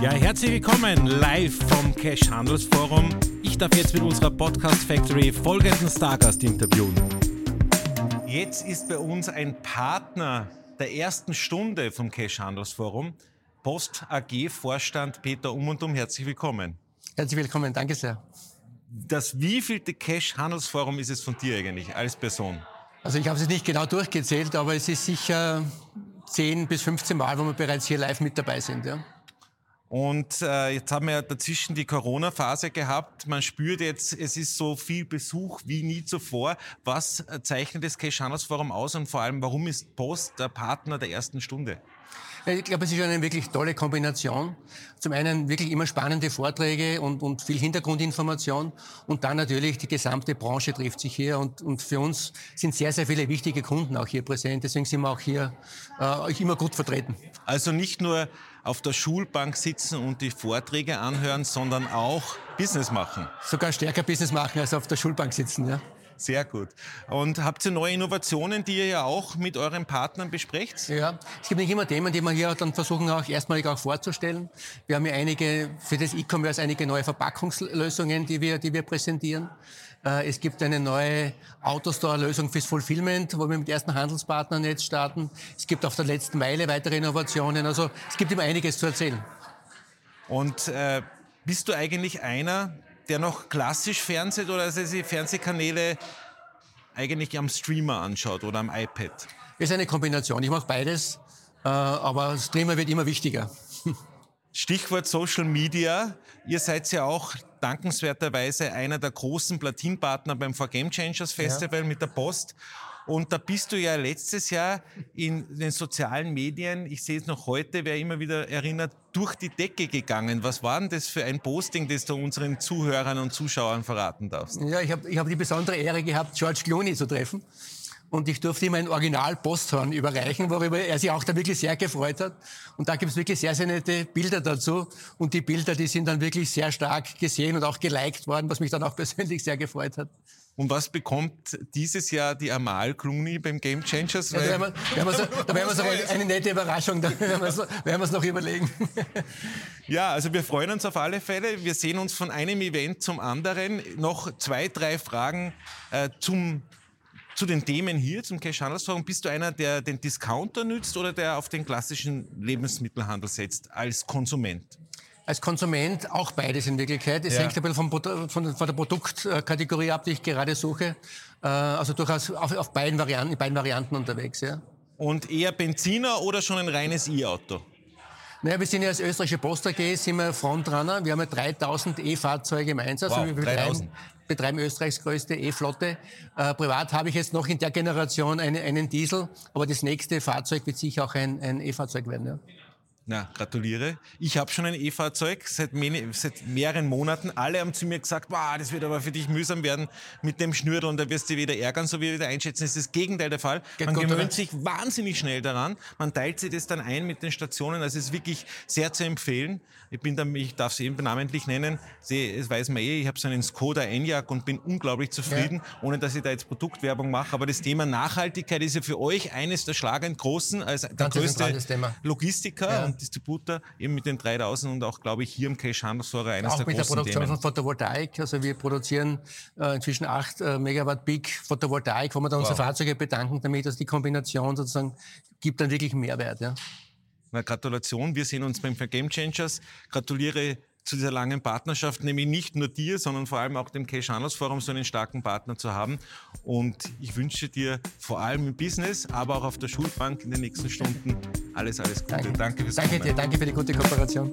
Ja, herzlich willkommen live vom Cash Handelsforum. Ich darf jetzt mit unserer Podcast Factory folgenden Stargast interviewen. Jetzt ist bei uns ein Partner der ersten Stunde vom Cash Handelsforum, Post AG Vorstand Peter Um und Um. Herzlich willkommen. Herzlich willkommen, danke sehr. Das wievielte Cash Handelsforum ist es von dir eigentlich als Person? Also ich habe es nicht genau durchgezählt, aber es ist sicher 10 bis 15 Mal, wo wir bereits hier live mit dabei sind. Ja. Und äh, jetzt haben wir ja dazwischen die Corona-Phase gehabt. Man spürt jetzt, es ist so viel Besuch wie nie zuvor. Was zeichnet das Cash Forum aus und vor allem, warum ist Post der Partner der ersten Stunde? Ich glaube, es ist eine wirklich tolle Kombination. Zum einen wirklich immer spannende Vorträge und, und viel Hintergrundinformation und dann natürlich die gesamte Branche trifft sich hier und, und für uns sind sehr, sehr viele wichtige Kunden auch hier präsent. Deswegen sind wir auch hier äh, immer gut vertreten. Also nicht nur auf der Schulbank sitzen und die Vorträge anhören, sondern auch Business machen. Sogar stärker Business machen als auf der Schulbank sitzen, ja. Sehr gut. Und habt ihr neue Innovationen, die ihr ja auch mit euren Partnern besprecht? Ja, es gibt nicht immer Themen, die wir hier dann versuchen auch erstmalig auch vorzustellen. Wir haben ja einige, für das E-Commerce einige neue Verpackungslösungen, die wir, die wir präsentieren. Äh, es gibt eine neue Autostore-Lösung fürs Fulfillment, wo wir mit ersten Handelspartnern jetzt starten. Es gibt auf der letzten Meile weitere Innovationen. Also es gibt immer einiges zu erzählen. Und äh, bist du eigentlich einer, der noch klassisch fernseht oder dass er sich Fernsehkanäle eigentlich am Streamer anschaut oder am iPad? Ist eine Kombination. Ich mache beides, äh, aber Streamer wird immer wichtiger. Stichwort Social Media. Ihr seid ja auch dankenswerterweise einer der großen Platinpartner beim For Game Changers Festival ja. mit der Post. Und da bist du ja letztes Jahr in den sozialen Medien, ich sehe es noch heute, wer immer wieder erinnert, durch die Decke gegangen. Was war denn das für ein Posting, das du unseren Zuhörern und Zuschauern verraten darfst? Ja, ich habe ich hab die besondere Ehre gehabt, George Clooney zu treffen. Und ich durfte ihm ein Original-Posthorn überreichen, worüber er sich auch da wirklich sehr gefreut hat. Und da gibt es wirklich sehr, sehr nette Bilder dazu. Und die Bilder, die sind dann wirklich sehr stark gesehen und auch geliked worden, was mich dann auch persönlich sehr gefreut hat. Und was bekommt dieses Jahr die Amal Clooney beim Game Changers? Ja, da werden wir, wir, da werden wir so eine nette Überraschung, da werden wir es noch überlegen. Ja, also wir freuen uns auf alle Fälle. Wir sehen uns von einem Event zum anderen. Noch zwei, drei Fragen äh, zum zu den Themen hier, zum Cash Handelsforum. Bist du einer, der den Discounter nützt oder der auf den klassischen Lebensmittelhandel setzt als Konsument? Als Konsument auch beides in Wirklichkeit. Es ja. hängt ein bisschen von, von, von, der Produktkategorie ab, die ich gerade suche. Äh, also durchaus auf, auf beiden, Varianten, beiden Varianten unterwegs. Ja. Und eher Benziner oder schon ein reines E-Auto? Naja, wir sind ja als österreichische Post AG sind wir Frontrunner. Wir haben ja 3000 E-Fahrzeuge im Einsatz. Wow, wir betreiben, betreiben Österreichs größte E-Flotte. Äh, privat habe ich jetzt noch in der Generation eine, einen Diesel, aber das nächste Fahrzeug wird sicher auch ein, ein E-Fahrzeug werden. Ja. Na, gratuliere. Ich habe schon ein E-Fahrzeug seit, seit, mehreren Monaten. Alle haben zu mir gesagt, wow, das wird aber für dich mühsam werden mit dem Schnürl und da wirst du wieder ärgern, so wie wieder einschätzen. Das ist das Gegenteil der Fall. Man gewöhnt oder? sich wahnsinnig schnell daran. Man teilt sich das dann ein mit den Stationen. Also es ist wirklich sehr zu empfehlen. Ich bin da, ich darf sie eben namentlich nennen. Sie, das weiß man eh, ich habe so einen Skoda Enyaq und bin unglaublich zufrieden, ja. ohne dass ich da jetzt Produktwerbung mache. Aber das Thema Nachhaltigkeit ist ja für euch eines der schlagend großen, als der größte Logistiker. Ja. Distributor, eben mit den 3000 und auch, glaube ich, hier im Cache Handelsforum eines auch der mit großen der Produktion Themen. von Photovoltaik. Also wir produzieren äh, inzwischen 8 äh, Megawatt Peak Photovoltaik, wo wir dann wow. unsere Fahrzeuge bedanken damit, dass die Kombination sozusagen gibt dann wirklich Mehrwert. Ja. Na, Gratulation, wir sehen uns beim Game Changers. Gratuliere zu dieser langen Partnerschaft, nämlich nicht nur dir, sondern vor allem auch dem Cash Handels Forum so einen starken Partner zu haben. Und ich wünsche dir vor allem im Business, aber auch auf der Schulbank in den nächsten Stunden alles, alles Gute. Danke, danke fürs Danke dir, danke für die gute Kooperation.